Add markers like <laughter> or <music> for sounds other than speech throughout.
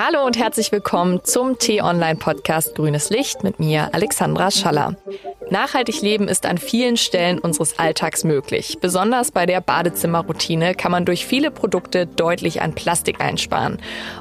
Hallo und herzlich willkommen zum T-Online-Podcast Grünes Licht mit mir, Alexandra Schaller. Nachhaltig leben ist an vielen Stellen unseres Alltags möglich. Besonders bei der Badezimmerroutine kann man durch viele Produkte deutlich an Plastik einsparen.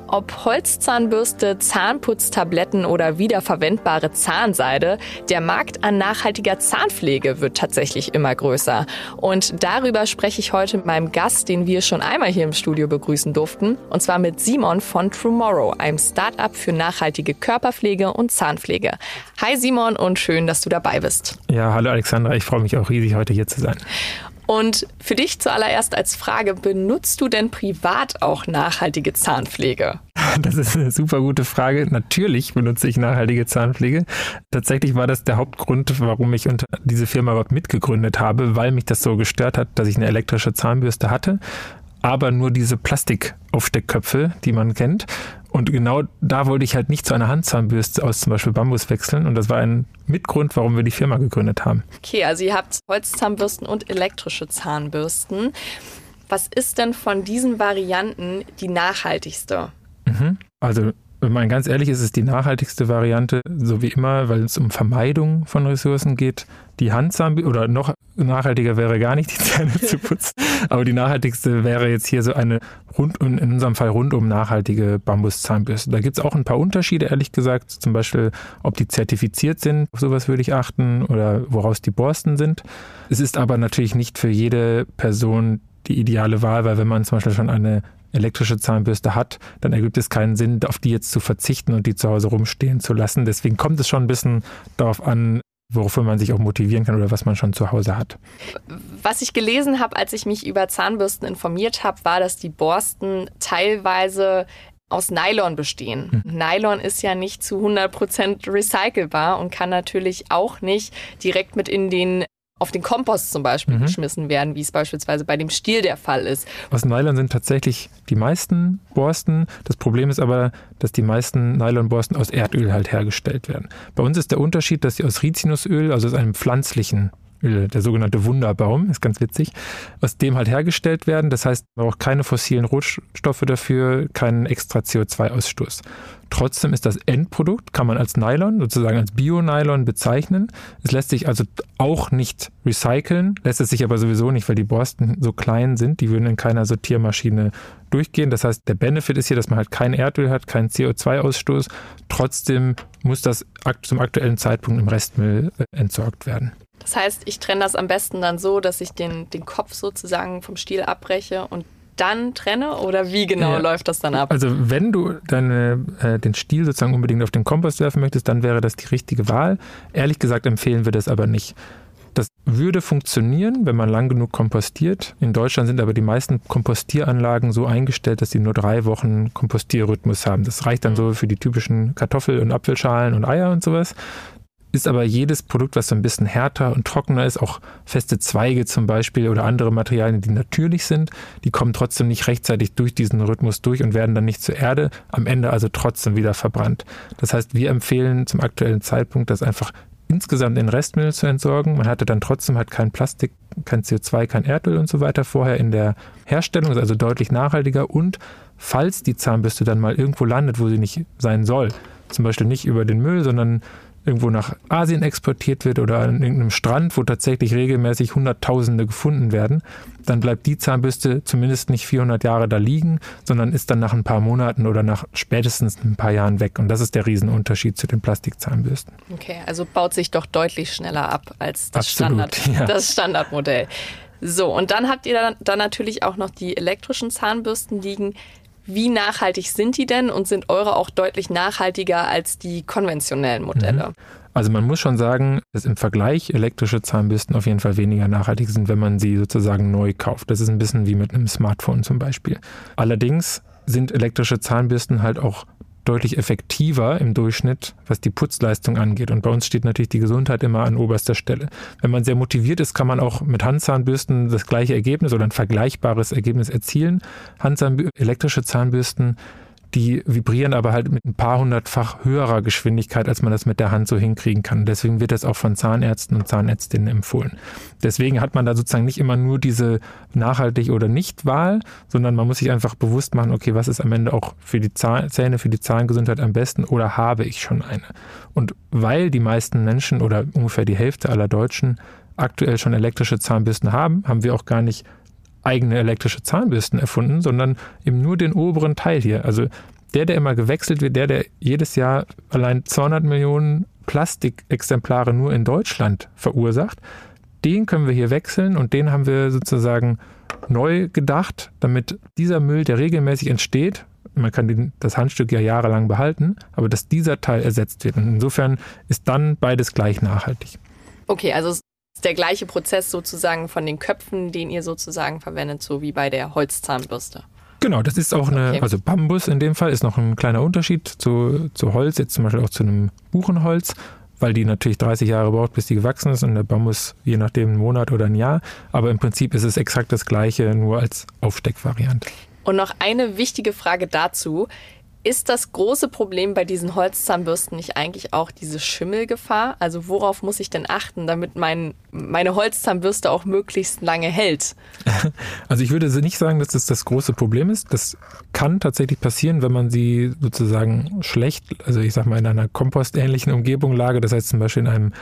Ob Holzzahnbürste, Zahnputztabletten oder wiederverwendbare Zahnseide, der Markt an nachhaltiger Zahnpflege wird tatsächlich immer größer. Und darüber spreche ich heute mit meinem Gast, den wir schon einmal hier im Studio begrüßen durften, und zwar mit Simon von Tomorrow, einem Start-up für nachhaltige Körperpflege und Zahnpflege. Hi Simon und schön, dass du dabei bist bist. Ja, hallo Alexandra, ich freue mich auch riesig, heute hier zu sein. Und für dich zuallererst als Frage, benutzt du denn privat auch nachhaltige Zahnpflege? <laughs> Das ist eine super gute Frage. Natürlich benutze ich nachhaltige Zahnpflege. Tatsächlich war das der Hauptgrund, warum ich diese Firma überhaupt mitgegründet habe, weil mich das so gestört hat, dass ich eine elektrische Zahnbürste hatte aber nur diese Plastikaufsteckköpfe, die man kennt. Und genau da wollte ich halt nicht zu einer Handzahnbürste aus zum Beispiel Bambus wechseln. Und das war ein Mitgrund, warum wir die Firma gegründet haben. Okay, also ihr habt Holzzahnbürsten und elektrische Zahnbürsten. Was ist denn von diesen Varianten die nachhaltigste? Mhm. Also wenn man ganz ehrlich ist, ist die nachhaltigste Variante, so wie immer, weil es um Vermeidung von Ressourcen geht, die Handzahnbürste oder noch nachhaltiger wäre gar nicht die <laughs> Zähne zu putzen, aber die nachhaltigste wäre jetzt hier so eine rund, in unserem Fall rundum nachhaltige Bambuszahnbürste. Da gibt es auch ein paar Unterschiede, ehrlich gesagt, zum Beispiel, ob die zertifiziert sind, auf sowas würde ich achten, oder woraus die Borsten sind. Es ist aber natürlich nicht für jede Person die ideale Wahl, weil wenn man zum Beispiel schon eine elektrische Zahnbürste hat, dann ergibt es keinen Sinn, auf die jetzt zu verzichten und die zu Hause rumstehen zu lassen. Deswegen kommt es schon ein bisschen darauf an, wofür man sich auch motivieren kann oder was man schon zu Hause hat. Was ich gelesen habe, als ich mich über Zahnbürsten informiert habe, war, dass die Borsten teilweise aus Nylon bestehen. Hm. Nylon ist ja nicht zu 100% recycelbar und kann natürlich auch nicht direkt mit in den auf den Kompost zum Beispiel mhm. geschmissen werden, wie es beispielsweise bei dem Stiel der Fall ist. Aus Nylon sind tatsächlich die meisten Borsten. Das Problem ist aber, dass die meisten Nylonborsten aus Erdöl halt hergestellt werden. Bei uns ist der Unterschied, dass sie aus Rizinusöl, also aus einem pflanzlichen der sogenannte Wunderbaum, ist ganz witzig, aus dem halt hergestellt werden. Das heißt, man braucht keine fossilen Rohstoffe dafür, keinen extra CO2-Ausstoß. Trotzdem ist das Endprodukt, kann man als Nylon, sozusagen als Bio-Nylon bezeichnen. Es lässt sich also auch nicht recyceln, lässt es sich aber sowieso nicht, weil die Borsten so klein sind, die würden in keiner Sortiermaschine durchgehen. Das heißt, der Benefit ist hier, dass man halt kein Erdöl hat, keinen CO2-Ausstoß. Trotzdem muss das zum aktuellen Zeitpunkt im Restmüll äh, entsorgt werden. Das heißt, ich trenne das am besten dann so, dass ich den, den Kopf sozusagen vom Stiel abbreche und dann trenne oder wie genau ja. läuft das dann ab? Also wenn du deine, äh, den Stiel sozusagen unbedingt auf den Kompost werfen möchtest, dann wäre das die richtige Wahl. Ehrlich gesagt empfehlen wir das aber nicht. Würde funktionieren, wenn man lang genug kompostiert. In Deutschland sind aber die meisten Kompostieranlagen so eingestellt, dass sie nur drei Wochen Kompostierrhythmus haben. Das reicht dann so für die typischen Kartoffel- und Apfelschalen und Eier und sowas ist aber jedes Produkt, was so ein bisschen härter und trockener ist, auch feste Zweige zum Beispiel oder andere Materialien, die natürlich sind, die kommen trotzdem nicht rechtzeitig durch diesen Rhythmus durch und werden dann nicht zur Erde, am Ende also trotzdem wieder verbrannt. Das heißt, wir empfehlen zum aktuellen Zeitpunkt, das einfach insgesamt in Restmüll zu entsorgen. Man hatte dann trotzdem halt kein Plastik, kein CO2, kein Erdöl und so weiter vorher in der Herstellung, ist also deutlich nachhaltiger und falls die Zahnbürste dann mal irgendwo landet, wo sie nicht sein soll, zum Beispiel nicht über den Müll, sondern irgendwo nach Asien exportiert wird oder an irgendeinem Strand, wo tatsächlich regelmäßig Hunderttausende gefunden werden, dann bleibt die Zahnbürste zumindest nicht 400 Jahre da liegen, sondern ist dann nach ein paar Monaten oder nach spätestens ein paar Jahren weg. Und das ist der Riesenunterschied zu den Plastikzahnbürsten. Okay, also baut sich doch deutlich schneller ab als das, Absolut, Standard, <laughs> ja. das Standardmodell. So, und dann habt ihr dann, dann natürlich auch noch die elektrischen Zahnbürsten liegen. Wie nachhaltig sind die denn und sind eure auch deutlich nachhaltiger als die konventionellen Modelle? Mhm. Also man muss schon sagen, dass im Vergleich elektrische Zahnbürsten auf jeden Fall weniger nachhaltig sind, wenn man sie sozusagen neu kauft. Das ist ein bisschen wie mit einem Smartphone zum Beispiel. Allerdings sind elektrische Zahnbürsten halt auch deutlich effektiver im Durchschnitt, was die Putzleistung angeht. Und bei uns steht natürlich die Gesundheit immer an oberster Stelle. Wenn man sehr motiviert ist, kann man auch mit Handzahnbürsten das gleiche Ergebnis oder ein vergleichbares Ergebnis erzielen. Handzahn elektrische Zahnbürsten die vibrieren aber halt mit ein paar hundertfach höherer Geschwindigkeit, als man das mit der Hand so hinkriegen kann. Deswegen wird das auch von Zahnärzten und Zahnärztinnen empfohlen. Deswegen hat man da sozusagen nicht immer nur diese nachhaltig oder nicht Wahl, sondern man muss sich einfach bewusst machen, okay, was ist am Ende auch für die Zähne, für die Zahngesundheit am besten oder habe ich schon eine? Und weil die meisten Menschen oder ungefähr die Hälfte aller Deutschen aktuell schon elektrische Zahnbürsten haben, haben wir auch gar nicht eigene elektrische Zahnbürsten erfunden, sondern eben nur den oberen Teil hier. Also der, der immer gewechselt wird, der, der jedes Jahr allein 200 Millionen Plastikexemplare nur in Deutschland verursacht, den können wir hier wechseln und den haben wir sozusagen neu gedacht, damit dieser Müll, der regelmäßig entsteht, man kann das Handstück ja jahrelang behalten, aber dass dieser Teil ersetzt wird. Und insofern ist dann beides gleich nachhaltig. Okay, also ist der gleiche Prozess sozusagen von den Köpfen, den ihr sozusagen verwendet, so wie bei der Holzzahnbürste. Genau, das ist auch eine, okay. also Bambus in dem Fall ist noch ein kleiner Unterschied zu, zu Holz, jetzt zum Beispiel auch zu einem Buchenholz, weil die natürlich 30 Jahre braucht, bis die gewachsen ist und der Bambus je nachdem einen Monat oder ein Jahr. Aber im Prinzip ist es exakt das gleiche, nur als Aufsteckvariante. Und noch eine wichtige Frage dazu. Ist das große Problem bei diesen Holzzahnbürsten nicht eigentlich auch diese Schimmelgefahr? Also worauf muss ich denn achten, damit mein, meine Holzzahnbürste auch möglichst lange hält? <laughs> Also ich würde nicht sagen, dass das das große Problem ist. Das kann tatsächlich passieren, wenn man sie sozusagen schlecht, also ich sag mal in einer kompostähnlichen Umgebung lagert, das heißt zum Beispiel in einem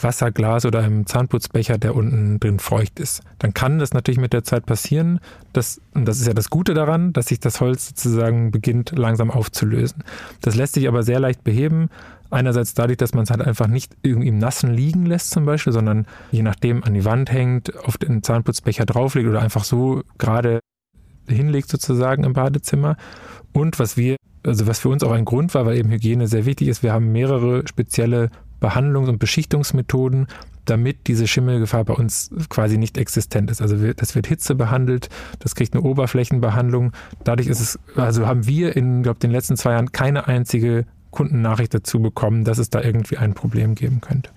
Wasserglas oder einem Zahnputzbecher, der unten drin feucht ist. Dann kann das natürlich mit der Zeit passieren, dass, und das ist ja das Gute daran, dass sich das Holz sozusagen beginnt langsam aufzulösen. Das lässt sich aber sehr leicht beheben. Einerseits dadurch, dass man es halt einfach nicht irgendwie im Nassen liegen lässt zum Beispiel, sondern je nachdem an die Wand hängt, auf den Zahnputzbecher drauflegt oder einfach so gerade hinlegt sozusagen im Badezimmer. Und was wir, also was für uns auch ein Grund war, weil eben Hygiene sehr wichtig ist, wir haben mehrere spezielle Behandlungs- und Beschichtungsmethoden, damit diese Schimmelgefahr bei uns quasi nicht existent ist. Also das wird Hitze behandelt, das kriegt eine Oberflächenbehandlung. Dadurch ist es, also haben wir in, glaube den letzten zwei Jahren keine einzige Kundennachricht dazu bekommen, dass es da irgendwie ein Problem geben könnte.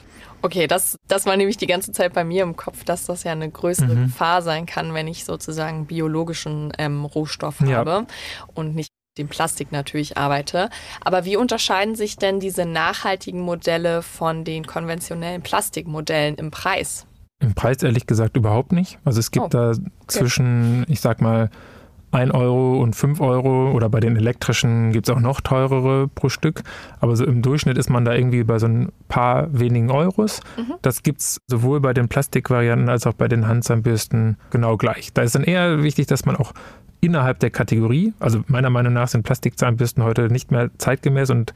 Okay, das, das war nämlich die ganze Zeit bei mir im Kopf, dass das ja eine größere mhm. Gefahr sein kann, wenn ich sozusagen biologischen ähm, Rohstoff ja. habe und nicht dem Plastik natürlich arbeite. Aber wie unterscheiden sich denn diese nachhaltigen Modelle von den konventionellen Plastikmodellen im Preis? Im Preis ehrlich gesagt überhaupt nicht. Also es gibt oh, da zwischen, ich sag mal, 1 Euro und 5 Euro oder bei den elektrischen gibt es auch noch teurere pro Stück. Aber so im Durchschnitt ist man da irgendwie bei so ein paar wenigen Euros. Mhm. Das gibt es sowohl bei den Plastikvarianten als auch bei den Handzahnbürsten genau gleich. Da ist dann eher wichtig, dass man auch innerhalb der Kategorie. Also meiner Meinung nach sind Plastikzahnbürsten heute nicht mehr zeitgemäß und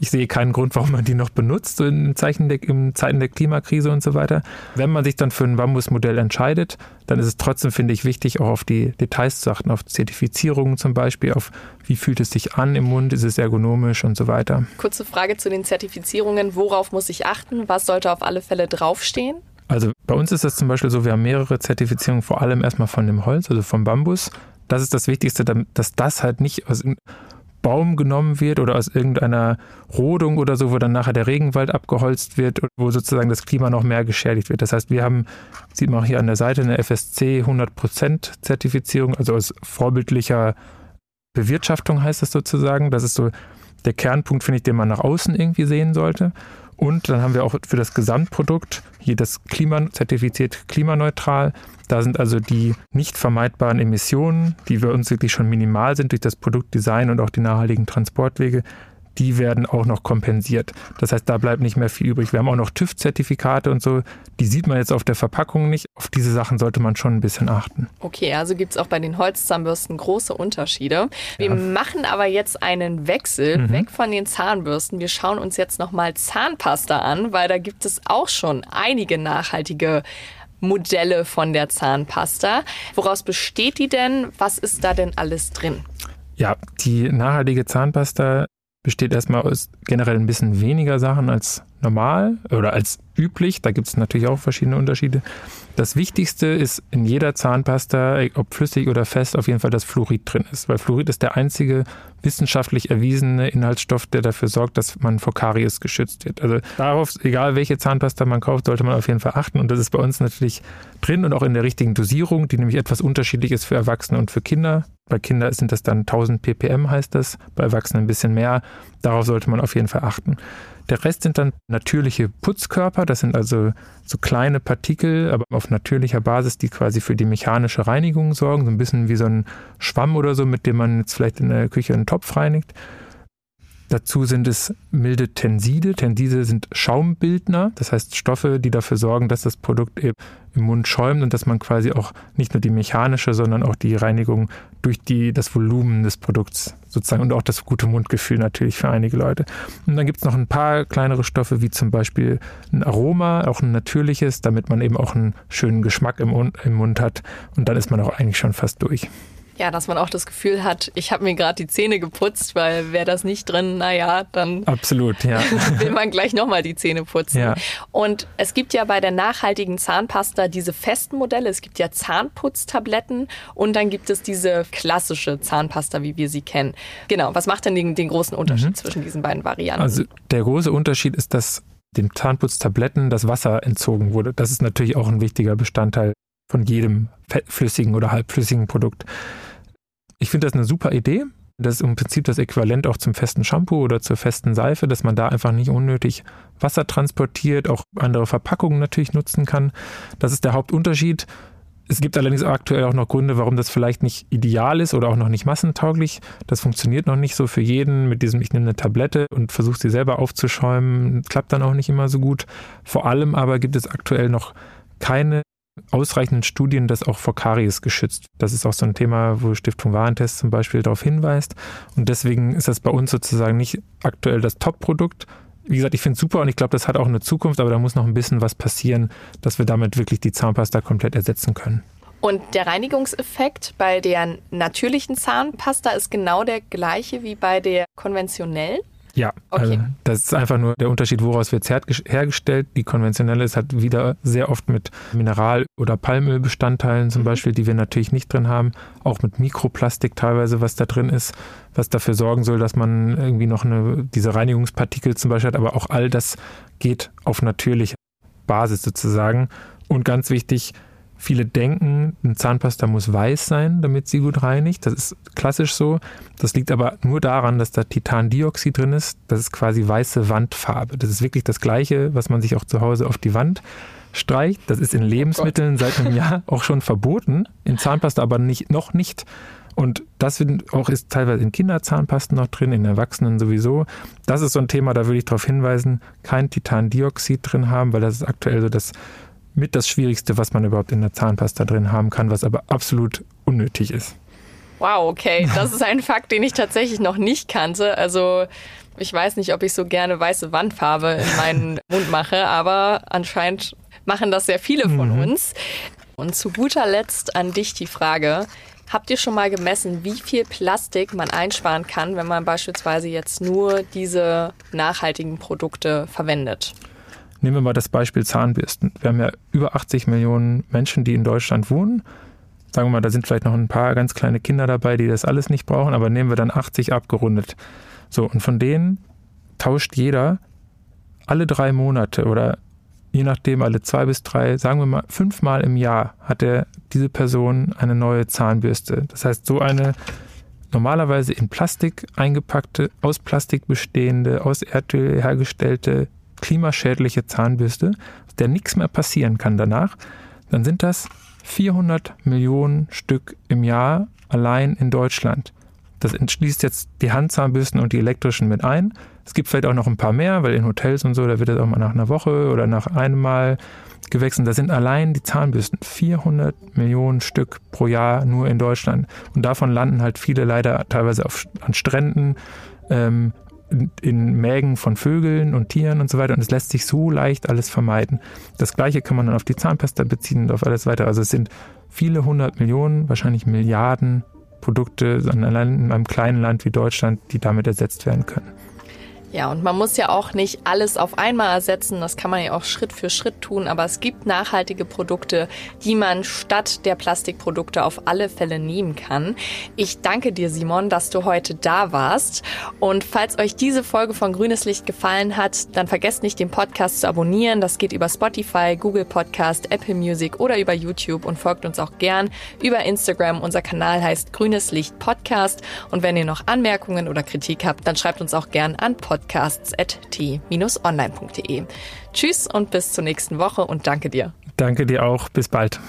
ich sehe keinen Grund, warum man die noch benutzt, so in, Zeichen der, in Zeiten der Klimakrise und so weiter. Wenn man sich dann für ein Bambusmodell entscheidet, dann ist es trotzdem, finde ich, wichtig, auch auf die Details zu achten, auf Zertifizierungen zum Beispiel, auf wie fühlt es sich an im Mund, ist es ergonomisch und so weiter. Kurze Frage zu den Zertifizierungen. Worauf muss ich achten? Was sollte auf alle Fälle draufstehen? Also bei uns ist das zum Beispiel so, wir haben mehrere Zertifizierungen, vor allem erstmal von dem Holz, also vom Bambus das ist das Wichtigste, dass das halt nicht aus einem Baum genommen wird oder aus irgendeiner Rodung oder so, wo dann nachher der Regenwald abgeholzt wird und wo sozusagen das Klima noch mehr geschädigt wird. Das heißt, wir haben, sieht man auch hier an der Seite, eine FSC 100% Zertifizierung, also aus vorbildlicher Bewirtschaftung heißt das sozusagen. Das ist so der Kernpunkt, finde ich, den man nach außen irgendwie sehen sollte. Und dann haben wir auch für das Gesamtprodukt hier das Klimazertifiziert klimaneutral. Da sind also die nicht vermeidbaren Emissionen, die für uns wirklich schon minimal sind durch das Produktdesign und auch die nachhaltigen Transportwege, die werden auch noch kompensiert. Das heißt, da bleibt nicht mehr viel übrig. Wir haben auch noch TÜV-Zertifikate und so. Die sieht man jetzt auf der Verpackung nicht. Auf diese Sachen sollte man schon ein bisschen achten. Okay, also gibt es auch bei den Holzzahnbürsten große Unterschiede. Wir ja. machen aber jetzt einen Wechsel mhm. weg von den Zahnbürsten. Wir schauen uns jetzt nochmal Zahnpasta an, weil da gibt es auch schon einige nachhaltige Modelle von der Zahnpasta. Woraus besteht die denn? Was ist da denn alles drin? Ja, die nachhaltige Zahnpasta besteht erstmal aus generell ein bisschen weniger Sachen als normal oder als üblich. Da gibt es natürlich auch verschiedene Unterschiede. Das Wichtigste ist in jeder Zahnpasta, ob flüssig oder fest, auf jeden Fall, dass Fluorid drin ist. Weil Fluorid ist der einzige wissenschaftlich erwiesene Inhaltsstoff, der dafür sorgt, dass man vor Karies geschützt wird. Also darauf, egal welche Zahnpasta man kauft, sollte man auf jeden Fall achten. Und das ist bei uns natürlich drin und auch in der richtigen Dosierung, die nämlich etwas unterschiedlich ist für Erwachsene und für Kinder. Bei Kindern sind das dann 1000 ppm heißt das, bei Erwachsenen ein bisschen mehr. Darauf sollte man auf jeden Fall achten. Der Rest sind dann natürliche Putzkörper, das sind also so kleine Partikel, aber auf natürlicher Basis, die quasi für die mechanische Reinigung sorgen, so ein bisschen wie so ein Schwamm oder so, mit dem man jetzt vielleicht in der Küche einen Topf reinigt. Dazu sind es milde Tenside. Tenside sind Schaumbildner, das heißt Stoffe, die dafür sorgen, dass das Produkt eben im Mund schäumt und dass man quasi auch nicht nur die mechanische, sondern auch die Reinigung durch die, das Volumen des Produkts sozusagen und auch das gute Mundgefühl natürlich für einige Leute. Und dann gibt es noch ein paar kleinere Stoffe, wie zum Beispiel ein Aroma, auch ein natürliches, damit man eben auch einen schönen Geschmack im, im Mund hat. Und dann ist man auch eigentlich schon fast durch. Ja, dass man auch das Gefühl hat, ich habe mir gerade die Zähne geputzt, weil wäre das nicht drin, naja, dann Absolut, ja. <laughs> will man gleich nochmal die Zähne putzen. Ja. Und es gibt ja bei der nachhaltigen Zahnpasta diese festen Modelle. Es gibt ja Zahnputztabletten und dann gibt es diese klassische Zahnpasta, wie wir sie kennen. Genau, was macht denn den, den großen Unterschied mhm. zwischen diesen beiden Varianten? Also der große Unterschied ist, dass den Zahnputztabletten das Wasser entzogen wurde. Das ist natürlich auch ein wichtiger Bestandteil von jedem flüssigen oder halbflüssigen Produkt. Ich finde das eine super Idee. Das ist im Prinzip das Äquivalent auch zum festen Shampoo oder zur festen Seife, dass man da einfach nicht unnötig Wasser transportiert, auch andere Verpackungen natürlich nutzen kann. Das ist der Hauptunterschied. Es gibt allerdings aktuell auch noch Gründe, warum das vielleicht nicht ideal ist oder auch noch nicht massentauglich. Das funktioniert noch nicht so für jeden mit diesem, ich nehme eine Tablette und versuche sie selber aufzuschäumen. Klappt dann auch nicht immer so gut. Vor allem aber gibt es aktuell noch keine ausreichenden Studien das auch vor Karies geschützt. Das ist auch so ein Thema, wo Stiftung Warentest zum Beispiel darauf hinweist. Und deswegen ist das bei uns sozusagen nicht aktuell das Top-Produkt. Wie gesagt, ich finde es super und ich glaube, das hat auch eine Zukunft, aber da muss noch ein bisschen was passieren, dass wir damit wirklich die Zahnpasta komplett ersetzen können. Und der Reinigungseffekt bei der natürlichen Zahnpasta ist genau der gleiche wie bei der konventionellen? Ja, okay. also das ist einfach nur der Unterschied, woraus wird es hergestellt. Die konventionelle ist halt wieder sehr oft mit Mineral- oder Palmölbestandteilen zum mhm. Beispiel, die wir natürlich nicht drin haben. Auch mit Mikroplastik teilweise, was da drin ist, was dafür sorgen soll, dass man irgendwie noch eine, diese Reinigungspartikel zum Beispiel hat. Aber auch all das geht auf natürliche Basis sozusagen. Und ganz wichtig, Viele denken, eine Zahnpasta muss weiß sein, damit sie gut reinigt. Das ist klassisch so. Das liegt aber nur daran, dass da Titandioxid drin ist. Das ist quasi weiße Wandfarbe. Das ist wirklich das Gleiche, was man sich auch zu Hause auf die Wand streicht. Das ist in oh Lebensmitteln oh seit einem <laughs> Jahr auch schon verboten. In Zahnpasta aber nicht, noch nicht. Und das auch ist teilweise in Kinderzahnpasten noch drin, in Erwachsenen sowieso. Das ist so ein Thema, da würde ich darauf hinweisen, kein Titandioxid drin haben, weil das ist aktuell so das mit das Schwierigste, was man überhaupt in der Zahnpasta drin haben kann, was aber absolut unnötig ist. Wow, okay. Das ist ein Fakt, den ich tatsächlich noch nicht kannte. Also ich weiß nicht, ob ich so gerne weiße Wandfarbe in meinen <laughs> Mund mache, aber anscheinend machen das sehr viele von mhm. uns. Und zu guter Letzt an dich die Frage. Habt ihr schon mal gemessen, wie viel Plastik man einsparen kann, wenn man beispielsweise jetzt nur diese nachhaltigen Produkte verwendet? Nehmen wir mal das Beispiel Zahnbürsten. Wir haben ja über 80 Millionen Menschen, die in Deutschland wohnen. Sagen wir mal, da sind vielleicht noch ein paar ganz kleine Kinder dabei, die das alles nicht brauchen, aber nehmen wir dann 80 abgerundet. So, und von denen tauscht jeder alle drei Monate oder je nachdem alle zwei bis drei, sagen wir mal fünfmal im Jahr hat er diese Person eine neue Zahnbürste. Das heißt, so eine normalerweise in Plastik eingepackte, aus Plastik bestehende, aus Erdöl hergestellte klimaschädliche Zahnbürste, der nichts mehr passieren kann danach, dann sind das 400 Millionen Stück im Jahr allein in Deutschland. Das entschließt jetzt die Handzahnbürsten und die elektrischen mit ein. Es gibt vielleicht auch noch ein paar mehr, weil in Hotels und so, da wird das auch mal nach einer Woche oder nach einem Mal gewechselt. Da sind allein die Zahnbürsten 400 Millionen Stück pro Jahr nur in Deutschland. Und davon landen halt viele leider teilweise auf, an Stränden, ähm, in Mägen von Vögeln und Tieren und so weiter. Und es lässt sich so leicht alles vermeiden. Das gleiche kann man dann auf die Zahnpasta beziehen und auf alles weiter. Also es sind viele hundert Millionen, wahrscheinlich Milliarden Produkte in einem kleinen Land wie Deutschland, die damit ersetzt werden können. Ja, und man muss ja auch nicht alles auf einmal ersetzen. Das kann man ja auch Schritt für Schritt tun. Aber es gibt nachhaltige Produkte, die man statt der Plastikprodukte auf alle Fälle nehmen kann. Ich danke dir, Simon, dass du heute da warst. Und falls euch diese Folge von Grünes Licht gefallen hat, dann vergesst nicht, den Podcast zu abonnieren. Das geht über Spotify, Google Podcast, Apple Music oder über YouTube und folgt uns auch gern über Instagram. Unser Kanal heißt Grünes Licht Podcast. Und wenn ihr noch Anmerkungen oder Kritik habt, dann schreibt uns auch gern an podcast podcasts.t-online.de. Tschüss und bis zur nächsten Woche und danke dir. Danke dir auch. Bis bald.